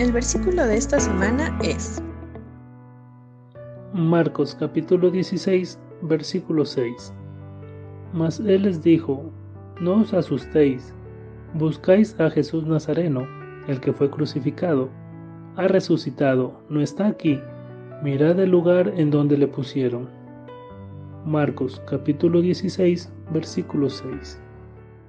El versículo de esta semana es Marcos capítulo 16, versículo 6. Mas él les dijo, No os asustéis, buscáis a Jesús Nazareno, el que fue crucificado. Ha resucitado, no está aquí. Mirad el lugar en donde le pusieron. Marcos capítulo 16, versículo 6.